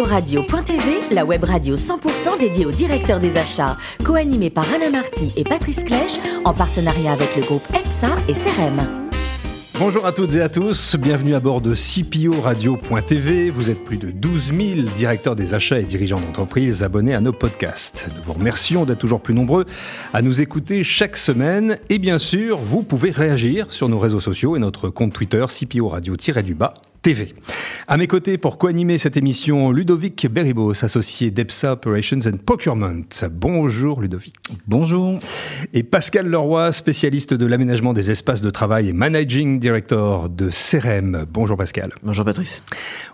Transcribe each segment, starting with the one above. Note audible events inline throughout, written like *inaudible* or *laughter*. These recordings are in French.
Radio.tv, la web radio 100% dédiée aux directeurs des achats, co-animée par Alain Marty et Patrice Clèche, en partenariat avec le groupe EPSA et CRM. Bonjour à toutes et à tous, bienvenue à bord de CPO Radio.tv. Vous êtes plus de 12 000 directeurs des achats et dirigeants d'entreprise abonnés à nos podcasts. Nous vous remercions d'être toujours plus nombreux à nous écouter chaque semaine. Et bien sûr, vous pouvez réagir sur nos réseaux sociaux et notre compte Twitter CPO Radio-du-bas TV. À mes côtés, pour co-animer cette émission, Ludovic Beribos, associé d'EPSA Operations and Procurement. Bonjour Ludovic. Bonjour. Et Pascal Leroy, spécialiste de l'aménagement des espaces de travail et managing director de CRM. Bonjour Pascal. Bonjour Patrice.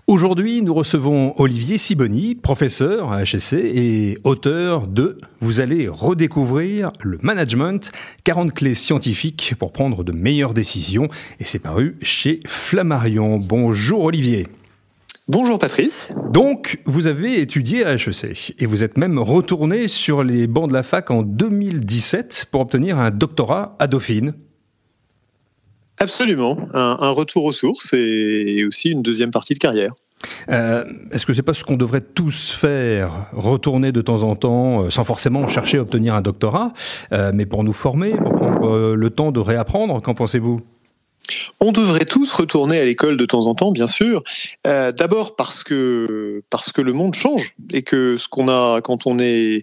Aujourd'hui, nous recevons Olivier Siboni, professeur à HSC et auteur de Vous allez redécouvrir le management, 40 clés scientifiques pour prendre de meilleures décisions. Et c'est paru chez Flammarion. Bonjour. Bonjour Olivier. Bonjour Patrice. Donc, vous avez étudié à HEC et vous êtes même retourné sur les bancs de la fac en 2017 pour obtenir un doctorat à Dauphine. Absolument, un, retour aux sources et aussi une deuxième partie de carrière. Euh, est-ce que c'est pas ce qu'on devrait tous faire, retourner de temps en temps, euh, sans forcément chercher à obtenir un doctorat, euh, mais pour nous former, pour prendre le temps de réapprendre Qu'en pensez-vous? On devrait tous retourner à l'école de temps en temps, bien sûr. Euh, d'abord parce que parce que le monde change et que ce qu'on a quand on est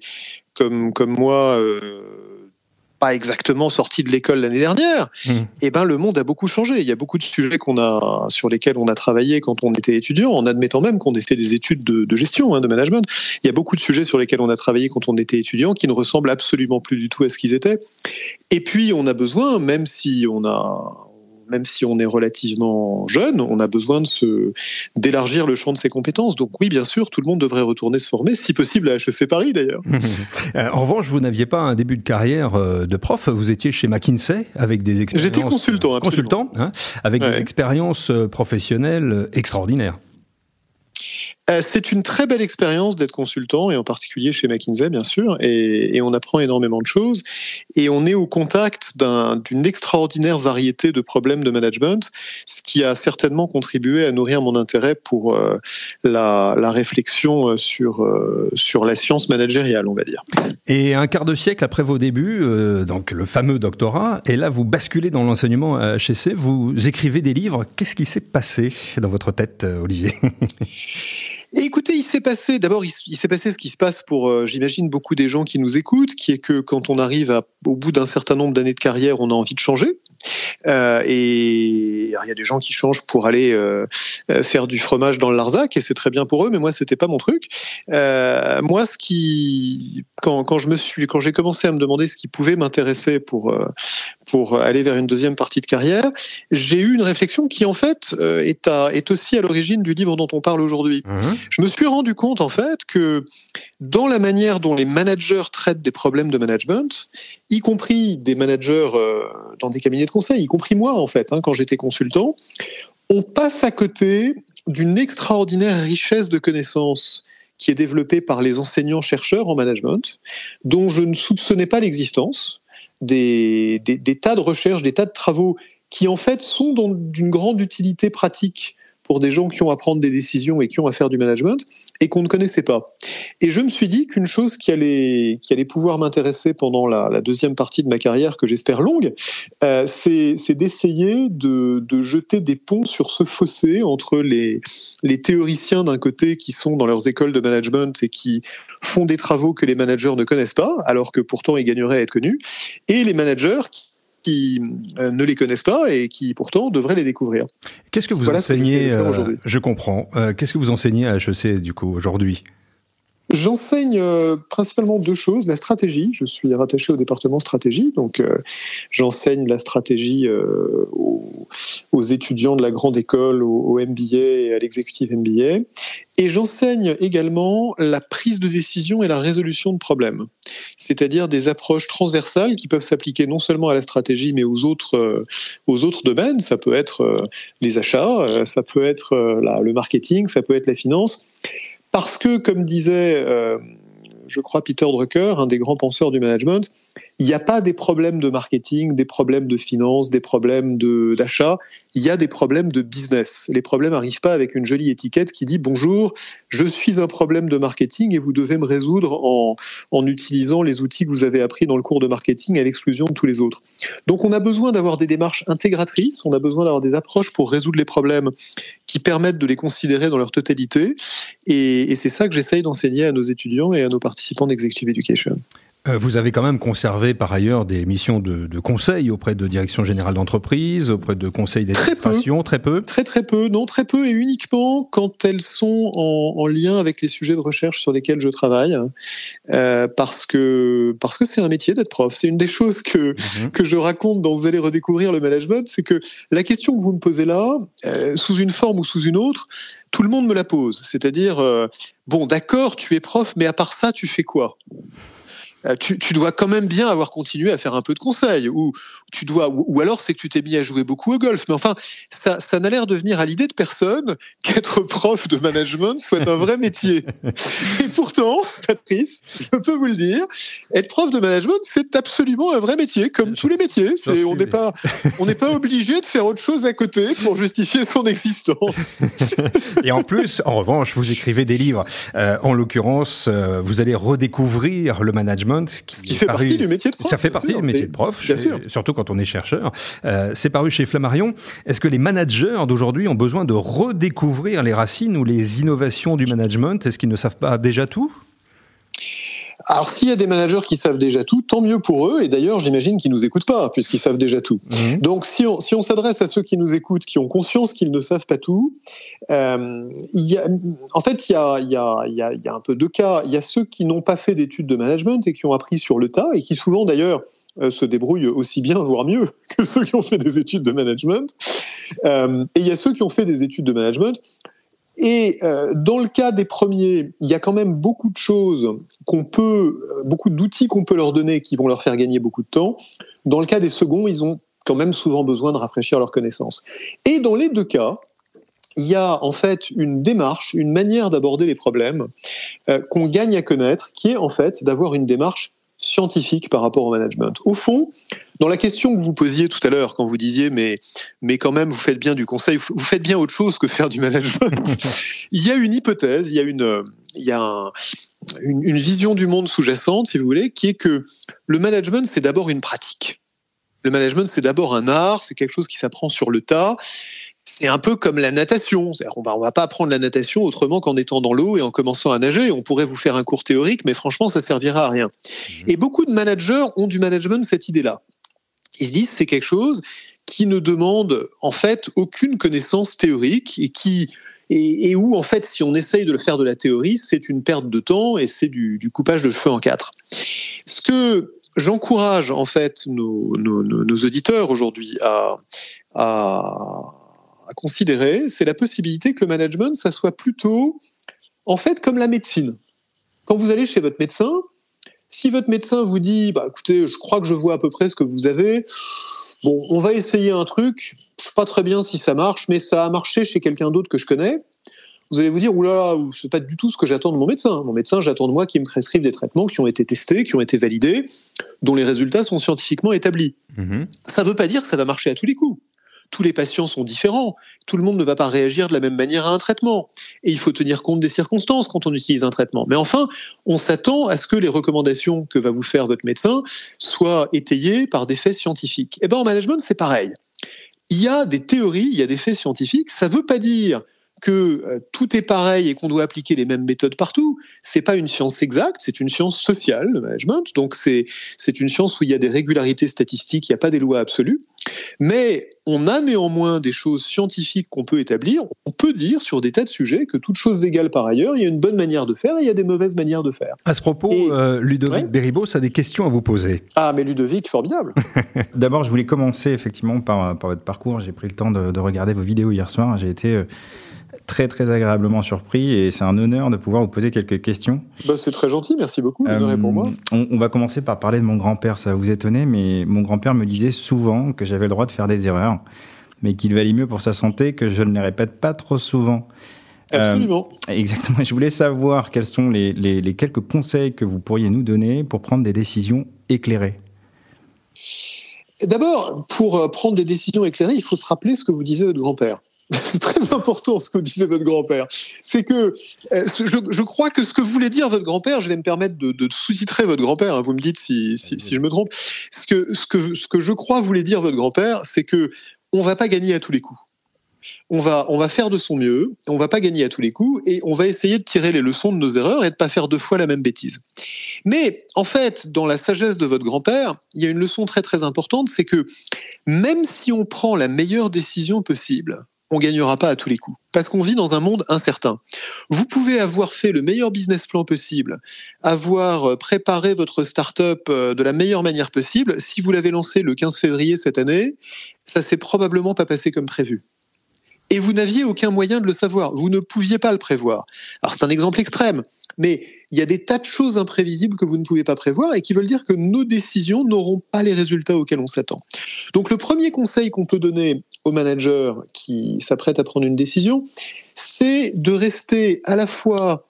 comme comme moi. Euh, pas exactement sorti de l'école l'année dernière, mmh. et eh ben le monde a beaucoup changé. Il y a beaucoup de sujets qu'on a sur lesquels on a travaillé quand on était étudiant, en admettant même qu'on ait fait des études de, gestion, hein, de management. Il y a beaucoup de sujets sur lesquels on a travaillé quand on était étudiant qui ne ressemblent absolument plus du tout à ce qu'ils étaient. Et puis on a besoin, même si on a même si on est relativement jeune, on a besoin de se d'élargir le champ de ses compétences. Donc oui, bien sûr, tout le monde devrait retourner se former, si possible à HEC Paris d'ailleurs. *laughs* Euh, en revanche, vous n'aviez pas un début de carrière euh, de prof, vous étiez chez McKinsey avec des expériences. J'étais consultant, consultant, hein, avec des expériences euh, professionnelles extraordinaires. Euh, c'est une très belle expérience d'être consultant, et en particulier chez McKinsey, bien sûr, et, on apprend énormément de choses. Et on est au contact d'une extraordinaire variété de problèmes de management, ce qui a certainement contribué à nourrir mon intérêt pour euh, la, réflexion euh, sur, sur la science managériale, on va dire. Et un quart de siècle après vos débuts, donc le fameux doctorat, et là vous basculez dans l'enseignement à HEC, vous écrivez des livres. Qu'est-ce qui s'est passé dans votre tête, Olivier? *laughs* écoutez, il s'est passé, d'abord, il, s'est passé ce qui se passe pour, euh, j'imagine, beaucoup des gens qui nous écoutent, qui est que quand on arrive au bout d'un certain nombre d'années de carrière, on a envie de changer. Euh, et il y a des gens qui changent pour aller euh, faire du fromage dans le Larzac, et c'est très bien pour eux, mais moi, c'était pas mon truc. moi, ce qui, quand, quand je me suis, quand j'ai commencé à me demander ce qui pouvait m'intéresser pour, pour aller vers une deuxième partie de carrière, j'ai eu une réflexion qui, en fait, est, à, est aussi à l'origine du livre dont on parle aujourd'hui. Mmh je me suis rendu compte en fait que dans la manière dont les managers traitent des problèmes de management, y compris des managers euh, dans des cabinets de y compris moi en fait, hein, quand j'étais consultant, on passe à côté d'une extraordinaire richesse de connaissances qui est développée par les enseignants-chercheurs en management, dont je ne soupçonnais pas l'existence, des, tas de recherches, des tas de travaux qui en fait sont d'une grande utilité pratique pour des gens qui ont à prendre des décisions et qui ont à faire du management et qu'on ne connaissait pas. Et je me suis dit qu'une chose qui allait, qui allait pouvoir m'intéresser pendant la, deuxième partie de ma carrière, que j'espère longue, euh, c'est d'essayer de, de, jeter des ponts sur ce fossé entre les, les théoriciens d'un côté qui sont dans leurs écoles de management et qui font des travaux que les managers ne connaissent pas, alors que pourtant ils gagneraient à être connus, et les managers qui qui euh, ne les connaissent pas et qui pourtant devraient les découvrir. Qu'est-ce que vous enseignez euh, Je comprends. Euh, qu'est-ce que vous enseignez à HEC du coup aujourd'hui? J'enseigne principalement deux choses. La stratégie, je suis rattaché au département stratégie, donc j'enseigne la stratégie aux, étudiants de la grande école, au, MBA et à l'exécutif MBA. Et j'enseigne également la prise de décision et la résolution de problèmes, c'est-à-dire des approches transversales qui peuvent s'appliquer non seulement à la stratégie, mais aux autres, euh, aux autres domaines. Ça peut être euh, les achats, euh, ça peut être le marketing, ça peut être la finance. Parce que, comme disait, je crois, Peter Drucker, un des grands penseurs du management, il n'y a pas des problèmes de marketing, des problèmes de finance, des problèmes d'achat. Il y a des problèmes de business. Les problèmes n'arrivent pas avec une jolie étiquette qui dit bonjour, je suis un problème de marketing et vous devez me résoudre en, en utilisant les outils que vous avez appris dans le cours de marketing à l'exclusion de tous les autres. Donc on a besoin d'avoir des démarches intégratrices, on a besoin d'avoir des approches pour résoudre les problèmes qui permettent de les considérer dans leur totalité. Et, et c'est ça que j'essaye d'enseigner à nos étudiants et à nos participants d'Executive Education. Euh, vous avez quand même conservé par ailleurs des missions de, de conseil auprès de direction générale d'entreprise, auprès de conseils d'administration, très, peu. Très très peu, non, très peu et uniquement quand elles sont en, en lien avec les sujets de recherche sur lesquels je travaille, euh, parce que parce que c'est un métier d'être prof. C'est une des choses que mhm. que je raconte dans Vous allez redécouvrir le management, c'est que la question que vous me posez là, euh, sous une forme ou sous une autre, tout le monde me la pose. C'est-à-dire, euh, bon, d'accord, tu es prof, mais à part ça, tu fais quoi? Tu, tu, dois quand même bien avoir continué à faire un peu de conseil, ou tu dois, ou, alors c'est que tu t'es mis à jouer beaucoup au golf. Mais enfin, ça, ça n'a l'air de venir à l'idée de personne *laughs* qu'être prof de management soit un vrai métier. *laughs* Et pourtant, Patrice, je peux vous le dire, être prof de management, c'est absolument un vrai métier, comme tous les métiers. C'est, on n'est pas, on n'est pas obligé de faire autre chose à côté pour justifier son existence. Et en plus, en revanche, vous écrivez des livres. Euh, en l'occurrence, euh, vous allez redécouvrir le management qui, Ce qui fait partie du métier de prof. Ça fait partie du métier de prof, bien sûr. surtout quand on est chercheur. Euh, c'est paru chez Flammarion. Est-ce que les managers d'aujourd'hui ont besoin de redécouvrir les racines ou les innovations du management? Est-ce qu'ils ne savent pas déjà tout? Alors s'il y a des managers qui savent déjà tout, tant mieux pour eux. Et d'ailleurs, j'imagine qu'ils nous écoutent pas puisqu'ils savent déjà tout. Mhm. Donc si on, si on s'adresse à ceux qui nous écoutent, qui ont conscience qu'ils ne savent pas tout, euh, il y a, en fait, il y a, il y, a, il y, a, il y a un peu deux cas. Il y a ceux qui n'ont pas fait d'études de management et qui ont appris sur le tas et qui souvent d'ailleurs euh, se débrouillent aussi bien, voire mieux, *laughs* que ceux qui ont fait des études de management. Euh, et il y a ceux qui ont fait des études de management et euh, dans le cas des premiers, il y a quand même beaucoup de choses qu'on peut, euh, beaucoup d'outils qu'on peut leur donner qui vont leur faire gagner beaucoup de temps. Dans le cas des seconds, ils ont quand même souvent besoin de rafraîchir leurs connaissances. Et dans les deux cas, il y a en fait une démarche, une manière d'aborder les problèmes euh, qu'on gagne à connaître, qui est en fait d'avoir une démarche scientifique par rapport au management. Au fond, dans la question que vous posiez tout à l'heure, quand vous disiez mais, mais quand même vous faites bien du conseil, vous faites bien autre chose que faire du management, *laughs* il y a une hypothèse, il y a une, il y a une, une vision du monde sous-jacente, si vous voulez, qui est que le management, c'est d'abord une pratique. Le management, c'est d'abord un art, c'est quelque chose qui s'apprend sur le tas c'est un peu comme la natation. On va, on va pas apprendre la natation autrement qu'en étant dans l'eau et en commençant à nager. On pourrait vous faire un cours théorique, mais franchement, ça servira à rien. Mmh. Et beaucoup de managers ont du management cette idée-là. Ils se disent c'est quelque chose qui ne demande en fait aucune connaissance théorique et qui et, où en fait si on essaye de le faire de la théorie, c'est une perte de temps et c'est du, du, coupage de cheveux en quatre. Ce que j'encourage en fait nos, nos, nos auditeurs aujourd'hui à, à à considérer, c'est la possibilité que le management, ça soit plutôt, en fait, comme la médecine. Quand vous allez chez votre médecin, si votre médecin vous dit, bah, écoutez, je crois que je vois à peu près ce que vous avez, bon, on va essayer un truc, je sais pas très bien si ça marche, mais ça a marché chez quelqu'un d'autre que je connais, vous allez vous dire, oulala, c'est pas du tout ce que j'attends de mon médecin. Mon médecin, j'attends de moi qu'il me prescrive des traitements qui ont été testés, qui ont été validés, dont les résultats sont scientifiquement établis. Mm-hmm. Ça ne veut pas dire que ça va marcher à tous les coups tous les patients sont différents. Tout le monde ne va pas réagir de la même manière à un traitement. Et il faut tenir compte des circonstances quand on utilise un traitement. Mais enfin, on s'attend à ce que les recommandations que va vous faire votre médecin soient étayées par des faits scientifiques. Et eh bien, en management, c'est pareil. Il y a des théories, il y a des faits scientifiques. Ça ne veut pas dire que euh, tout est pareil et qu'on doit appliquer les mêmes méthodes partout. C'est pas une science exacte, c'est une science sociale, le management. Donc c'est c'est une science où il y a des régularités statistiques, il n'y a pas des lois absolues. Mais on a néanmoins des choses scientifiques qu'on peut établir. On peut dire sur des tas de sujets que toutes choses égales par ailleurs, il y a une bonne manière de faire et il y a des mauvaises manières de faire. À ce propos, euh, Ludovic ouais a des questions à vous poser. Ah, mais Ludovic, formidable. *laughs* D'abord, je voulais commencer effectivement par, par votre parcours. J'ai pris le temps de, de, regarder vos vidéos hier soir. J'ai été euh, très très agréablement surpris et c'est un honneur de pouvoir vous poser quelques questions. Bah, c'est très gentil, merci beaucoup. Euh, pour moi. On, on, va commencer par parler de mon grand-père, ça va vous étonner, mais mon grand-père me disait souvent que j'avais le droit de faire des erreurs, mais qu'il valait mieux pour sa santé que je ne les répète pas trop souvent. Absolument. Euh, exactement. Je voulais savoir quels sont les, les, les quelques conseils que vous pourriez nous donner pour prendre des décisions éclairées. D'abord, pour prendre des décisions éclairées, il faut se rappeler ce que vous disait votre grand-père. *laughs* C'est très important ce que disait votre grand-père. C'est que euh, je, crois que ce que voulait dire votre grand-père, je vais me permettre de, sous-titrer votre grand-père, hein, vous me dites si, si, je me trompe. Ce que, ce, que, ce que je crois voulait dire votre grand-père, c'est que on va pas gagner à tous les coups. On va, on va faire de son mieux, on va pas gagner à tous les coups, et on va essayer de tirer les leçons de nos erreurs et de pas faire deux fois la même bêtise. Mais en fait, dans la sagesse de votre grand-père, il y a une leçon très très importante, c'est que même si on prend la meilleure décision possible, on gagnera pas à tous les coups. Parce qu'on vit dans un monde incertain. Vous pouvez avoir fait le meilleur business plan possible, avoir euh, préparé votre startup euh, de la meilleure manière possible. Si vous l'avez lancé le 15 février cette année, ça s'est probablement pas passé comme prévu et vous n'aviez aucun moyen de le savoir. Vous ne pouviez pas le prévoir. Alors c'est un exemple extrême, mais il y a des tas de choses imprévisibles que vous ne pouvez pas prévoir et qui veulent dire que nos décisions n'auront pas les résultats auxquels on s'attend. Donc le premier conseil qu'on peut donner aux managers qui s'apprêtent à prendre une décision, c'est de rester à la fois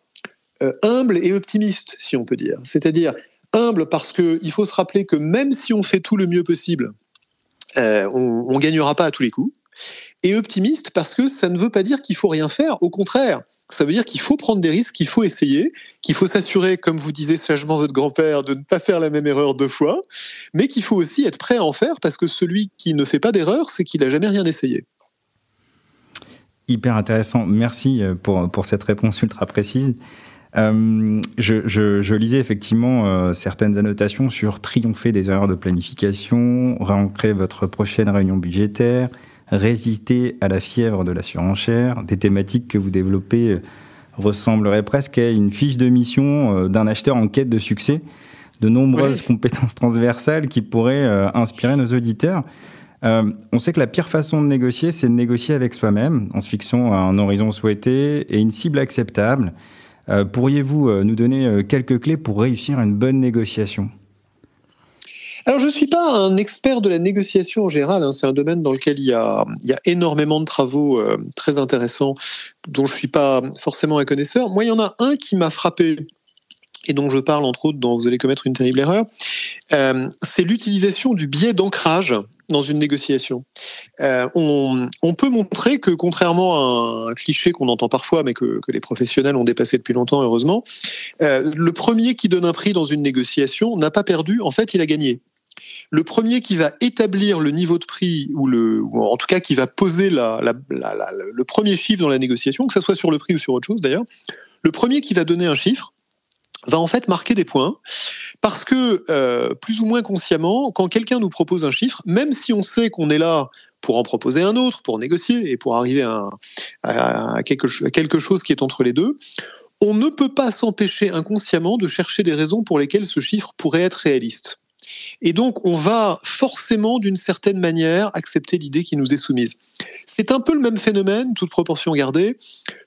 euh, humble et optimiste, si on peut dire. C'est-à-dire humble parce qu'il faut se rappeler que même si on fait tout le mieux possible, euh, on ne gagnera pas à tous les coups et optimiste parce que ça ne veut pas dire qu'il faut rien faire. Au contraire, ça veut dire qu'il faut prendre des risques, qu'il faut essayer, qu'il faut s'assurer, comme vous disait sagement votre grand-père, de ne pas faire la même erreur deux fois, mais qu'il faut aussi être prêt à en faire parce que celui qui ne fait pas d'erreur, c'est qu'il n'a jamais rien essayé. Hyper intéressant. Merci euh, pour, pour cette réponse ultra précise. Euh, je, lisais effectivement euh, certaines annotations sur triompher des erreurs de planification, réancrer votre prochaine réunion budgétaire, résister à la fièvre de la surenchère. Des thématiques que vous développez euh, ressembleraient presque à une fiche de mission euh, d'un acheteur en quête de succès. De nombreuses compétences transversales qui pourraient euh, inspirer nos auditeurs. on sait que la pire façon de négocier, c'est de négocier avec soi-même, en se fixant un horizon souhaité et une cible acceptable. Pourriez-vous nous donner quelques clés pour réussir une bonne négociation? Alors, je ne suis pas un expert de la négociation en général. Hein. C'est un domaine dans lequel il y a, il y a énormément de travaux euh, très intéressants dont je ne suis pas forcément un connaisseur. Moi, il y en a un qui m'a frappé et dont je parle entre autres dont vous allez commettre une terrible erreur, euh, c'est l'utilisation du biais d'ancrage dans une négociation. Euh, on, peut montrer que contrairement à un cliché qu'on entend parfois, mais que, que, les professionnels ont dépassé depuis longtemps, heureusement, le premier qui donne un prix dans une négociation n'a pas perdu, en fait, il a gagné le premier qui va établir le niveau de prix ou le, en tout cas qui va poser le premier chiffre dans la négociation, que ce soit sur le prix ou sur autre chose d'ailleurs, le premier qui va donner un chiffre va en fait marquer des points parce que euh, plus ou moins consciemment, quand quelqu'un nous propose un chiffre, même si on sait qu'on est là pour en proposer un autre, pour négocier et pour arriver à quelque chose qui est entre les deux, on ne peut pas s'empêcher inconsciemment de chercher des raisons pour lesquelles ce chiffre pourrait être réaliste. Et donc, on va forcément, d'une certaine manière, accepter l'idée qui nous est soumise. C'est un peu le même phénomène, toute proportion gardée,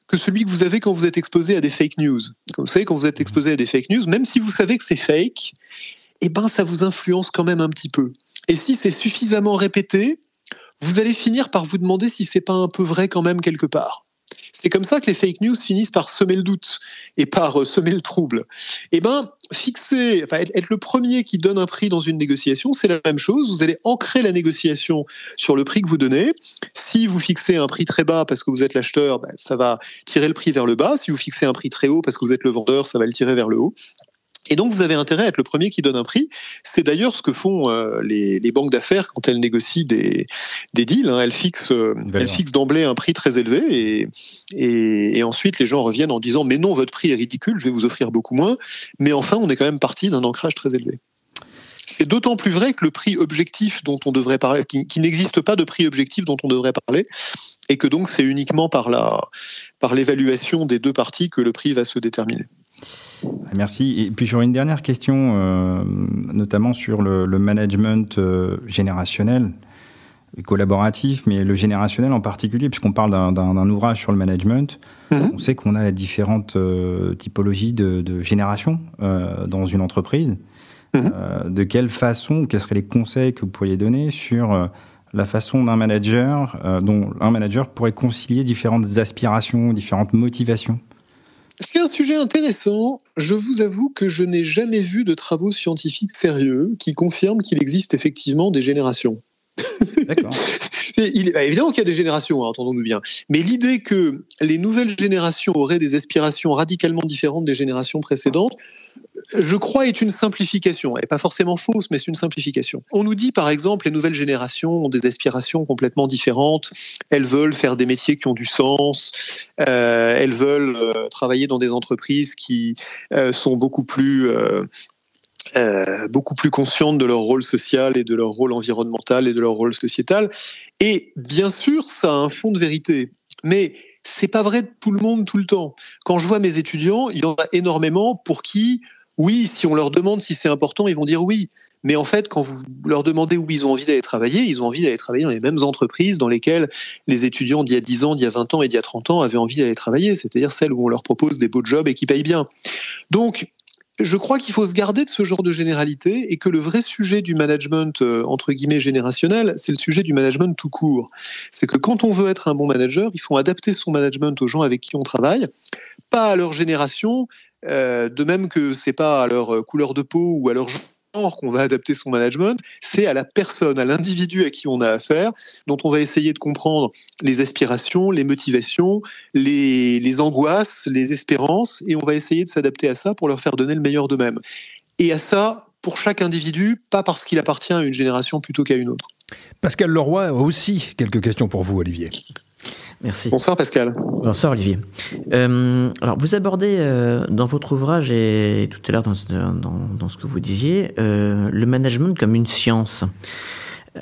que celui que vous avez quand vous êtes exposé à des fake news. Comme vous savez, quand vous êtes exposé à des fake news, même si vous savez que c'est fake, eh ben, ça vous influence quand même un petit peu. Et si c'est suffisamment répété, vous allez finir par vous demander si c'est pas un peu vrai quand même quelque part. C'est comme ça que les fake news finissent par semer le doute et par euh, semer le trouble. Eh ben, fixer, enfin, être, le premier qui donne un prix dans une négociation, c'est la même chose. Vous allez ancrer la négociation sur le prix que vous donnez. Si vous fixez un prix très bas parce que vous êtes l'acheteur, ben, ça va tirer le prix vers le bas. Si vous fixez un prix très haut parce que vous êtes le vendeur, ça va le tirer vers le haut. Et donc, vous avez intérêt à être le premier qui donne un prix. C'est d'ailleurs ce que font euh, les, banques d'affaires quand elles négocient des, deals. Hein. Elles fixent, euh, d'emblée un prix très élevé et, et, ensuite les gens reviennent en disant Mais non, votre prix est ridicule, je vais vous offrir beaucoup moins. Mais enfin, on est quand même parti d'un ancrage très élevé. C'est d'autant plus vrai que le prix objectif dont on devrait parler, qui, n'existe pas de prix objectif dont on devrait parler, et que donc c'est uniquement par la par l'évaluation des deux parties que le prix va se déterminer. Merci. Et puis j'aurais une dernière question, euh, notamment sur le, management euh, générationnel, collaboratif, mais le générationnel en particulier, puisqu'on parle d'un ouvrage sur le management. Mhm. On sait qu'on a différentes euh, typologies de, de génération dans une entreprise. Mhm. de quelle façon, quels seraient les conseils que vous pourriez donner sur la façon d'un manager, dont un manager pourrait concilier différentes aspirations, différentes motivations? C'est un sujet intéressant. Je vous avoue que je n'ai jamais vu de travaux scientifiques sérieux qui confirment qu'il existe effectivement des générations. D'accord. *laughs* Il, bah, évidemment qu'il y a des générations, hein, entendons-nous bien. Mais l'idée que les nouvelles générations auraient des aspirations radicalement différentes des générations précédentes, je crois, est une simplification. N'est pas forcément fausse, mais c'est une simplification. On nous dit, par exemple, les nouvelles générations ont des aspirations complètement différentes. Elles veulent faire des métiers qui ont du sens. Euh, elles veulent euh, travailler dans des entreprises qui euh, sont beaucoup plus beaucoup plus conscientes de leur rôle social et de leur rôle environnemental et de leur rôle sociétal. Et bien sûr, ça a un fond de vérité. Mais c'est pas vrai de tout le monde tout le temps. Quand je vois mes étudiants, il y en a énormément pour qui, oui, si on leur demande si c'est important, ils vont dire oui. Mais en fait, quand vous leur demandez où ils ont envie d'aller travailler, ils ont envie d'aller travailler dans les mêmes entreprises dans lesquelles les étudiants d'il y a 10 ans, d'il y a 20 ans et d'il y a 30 ans avaient envie d'aller travailler, c'est-à-dire celles où on leur propose des beaux jobs et qui payent bien. Donc, je crois qu'il faut se garder de ce genre de généralité et que le vrai sujet du management, euh, entre guillemets, générationnel, c'est le sujet du management tout court. C'est que quand on veut être un bon manager, il faut adapter son management aux gens avec qui on travaille, pas à leur génération, euh, de même que c'est pas à leur couleur de peau ou à leur qu'on va adapter son management, c'est à la personne, à l'individu à qui on a affaire, dont on va essayer de comprendre les aspirations, les motivations, les, les angoisses, les espérances, et on va essayer de s'adapter à ça pour leur faire donner le meilleur d'eux-mêmes. Et à ça, pour chaque individu, pas parce qu'il appartient à une génération plutôt qu'à une autre. Pascal Leroy a aussi quelques questions pour vous, Olivier. Merci. Bonsoir Pascal. Bonsoir Olivier. Euh, alors vous abordez euh, dans votre ouvrage et tout à l'heure dans, dans, ce que vous disiez euh, le management comme une science.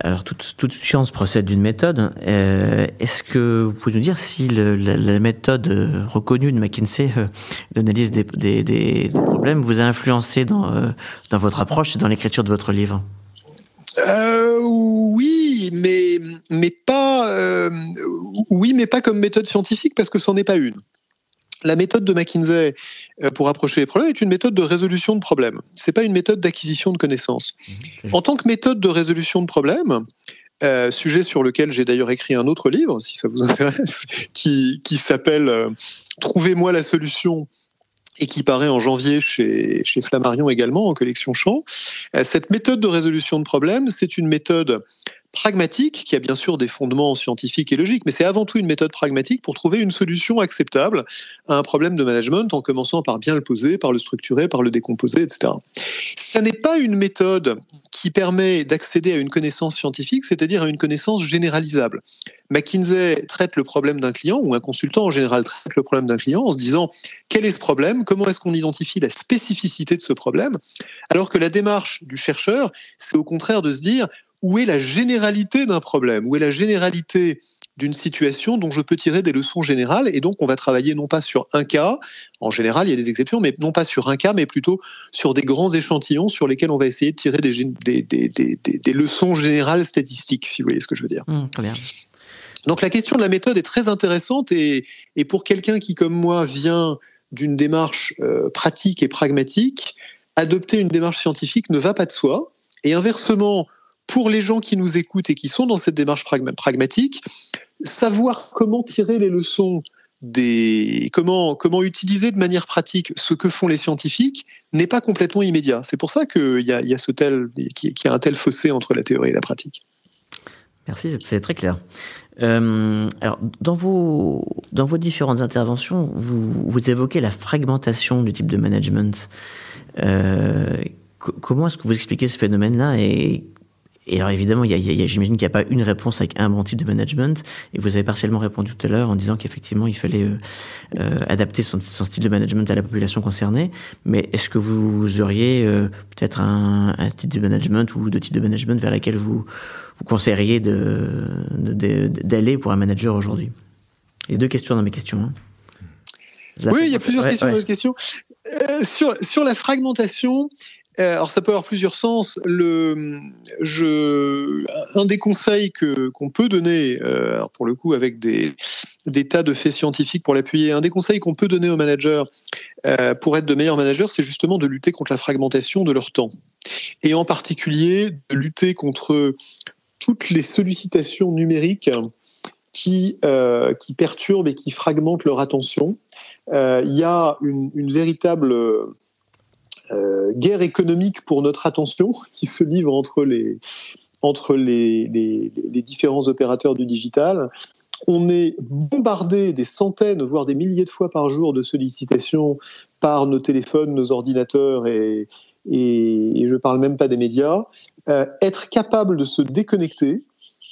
Alors toute, toute science procède d'une méthode. Est-ce que vous pouvez nous dire si le, la, méthode reconnue de McKinsey d'analyse des, des, des, problèmes vous a influencé dans, dans votre approche et dans l'écriture de votre livre? Oui, mais mais pas euh, oui, mais pas comme méthode scientifique parce que c'en n'est pas une. La méthode de McKinsey euh, pour approcher les problèmes est une méthode de résolution de problèmes. C'est pas une méthode d'acquisition de connaissances. Mmh, en tant que méthode de résolution de problèmes, euh, sujet sur lequel j'ai d'ailleurs écrit un autre livre, si ça vous intéresse, *laughs* qui, qui s'appelle Trouvez-moi la solution et qui paraît en janvier chez, chez Flammarion également en collection Champ. Cette méthode de résolution de problèmes, c'est une méthode pragmatique, qui a bien sûr des fondements scientifiques et logiques, mais c'est avant tout une méthode pragmatique pour trouver une solution acceptable à un problème de management en commençant par bien le poser, par le structurer, par le décomposer, etc. Ça n'est pas une méthode qui permet d'accéder à une connaissance scientifique, c'est-à-dire à une connaissance généralisable. McKinsey traite le problème d'un client, ou un consultant en général traite le problème d'un client en se disant quel est ce problème, comment est-ce qu'on identifie la spécificité de ce problème, alors que la démarche du chercheur, c'est au contraire de se dire où est la généralité d'un problème, où est la généralité d'une situation dont je peux tirer des leçons générales. Et donc, on va travailler non pas sur un cas, en général, il y a des exceptions, mais non pas sur un cas, mais plutôt sur des grands échantillons sur lesquels on va essayer de tirer des, des, leçons générales statistiques, si vous voyez ce que je veux dire. Mmh, donc, la question de la méthode est très intéressante et, pour quelqu'un qui, comme moi, vient d'une démarche euh, pratique et pragmatique, adopter une démarche scientifique ne va pas de soi. Et inversement, pour les gens qui nous écoutent et qui sont dans cette démarche pragmatique, savoir comment tirer les leçons comment comment utiliser de manière pratique ce que font les scientifiques n'est pas complètement immédiat. C'est pour ça qu'il y a, y a un tel fossé entre la théorie et la pratique. Merci, c'est très clair. Euh, alors, dans vos, dans vos différentes interventions, vous, vous évoquez la fragmentation du type de management. Euh, comment est-ce que vous expliquez ce phénomène-là et et alors évidemment, j'imagine qu'il n'y a pas une réponse avec un bon type de management. Et vous avez partiellement répondu tout à l'heure en disant qu'effectivement, il fallait euh, euh, adapter son, son, style de management à la population concernée. Mais est-ce que vous auriez euh, peut-être un, un, type de management ou deux types de management vers lesquels vous, vous conseilleriez d'aller pour un manager aujourd'hui? Il y a deux questions dans mes questions. Hein. Oui, il y a plusieurs questions dans mes questions. sur, sur la fragmentation, alors ça peut avoir plusieurs sens. Un des conseils qu'on peut donner, euh, pour le coup avec des, tas de faits scientifiques pour l'appuyer, un des conseils qu'on peut donner aux managers euh, pour être de meilleurs managers, c'est justement de lutter contre la fragmentation de leur temps, et en particulier de lutter contre toutes les sollicitations numériques qui, euh, perturbent et qui fragmentent leur attention. Euh, il y a une véritable euh, guerre économique pour notre attention *laughs* qui se livre entre les, entre les, les, différents opérateurs du digital on est bombardé des centaines, voire des milliers de fois par jour de sollicitations par nos téléphones, nos ordinateurs et, et, je ne parle même pas des médias. Euh, être capable de se déconnecter,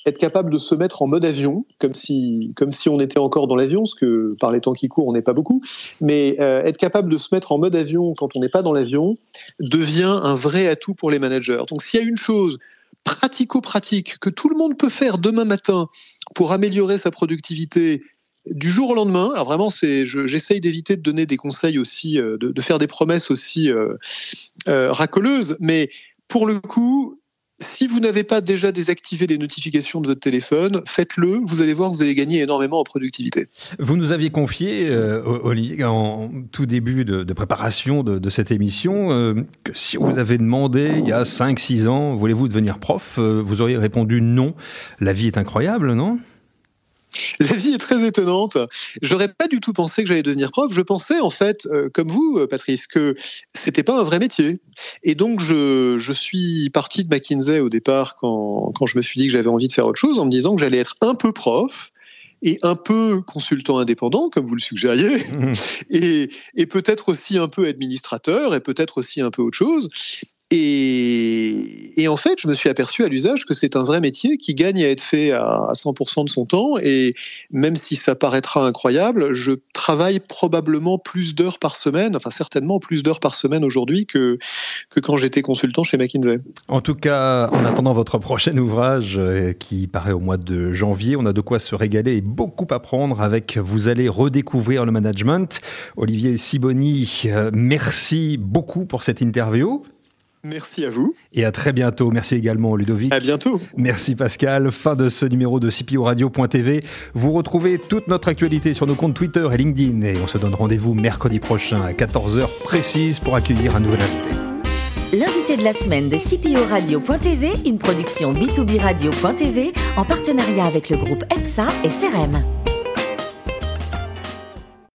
être capable de se mettre en mode avion, comme si, comme si on était encore dans l'avion, ce que par les temps qui courent, on n'est pas beaucoup, mais euh, être capable de se mettre en mode avion quand on n'est pas dans l'avion devient un vrai atout pour les managers. Donc s'il y a une chose pratico-pratique que tout le monde peut faire demain matin pour améliorer sa productivité du jour au lendemain. Alors vraiment, c'est, j'essaye d'éviter de donner des conseils aussi, euh, de, faire des promesses aussi euh, racoleuses, mais pour le coup, si vous n'avez pas déjà désactivé les notifications de votre téléphone, faites-le. Vous allez voir vous allez gagner énormément en productivité. Vous nous aviez confié, Olivier, en tout début de, préparation de, cette émission, que si vous avait demandé il y a 5-6 ans, voulez-vous devenir prof, vous auriez répondu non. La vie est incroyable, non? La vie est très étonnante. J'aurais pas du tout pensé que j'allais devenir prof. Je pensais en fait, euh, comme vous, euh, Patrice, que c'était pas un vrai métier. Et donc je, je suis parti de McKinsey au départ quand, quand je me suis dit que j'avais envie de faire autre chose, en me disant que j'allais être un peu prof et un peu consultant indépendant, comme vous le suggériez, mmh. *laughs* et, et peut-être aussi un peu administrateur, et peut-être aussi un peu autre chose. Et, en fait, je me suis aperçu à l'usage que c'est un vrai métier qui gagne à être fait à 100% de son temps. Et même si ça paraîtra incroyable, je travaille probablement plus d'heures par semaine, enfin certainement plus d'heures par semaine aujourd'hui que, que quand j'étais consultant chez McKinsey. En tout cas, en attendant votre prochain ouvrage euh, qui paraît au mois de janvier, on a de quoi se régaler et beaucoup apprendre avec Vous allez redécouvrir le management. Olivier Siboni, euh, merci beaucoup pour cette interview. Merci à vous. Et à très bientôt. Merci également Ludovic. À bientôt. Merci Pascal. Fin de ce numéro de CPO Radio.tv. Vous retrouvez toute notre actualité sur nos comptes Twitter et LinkedIn. Et on se donne rendez-vous mercredi prochain à 14h précise pour accueillir un nouvel invité. L'invité de la semaine de CPO Radio.tv, une production B2B Radio.tv en partenariat avec le groupe EPSA et CRM.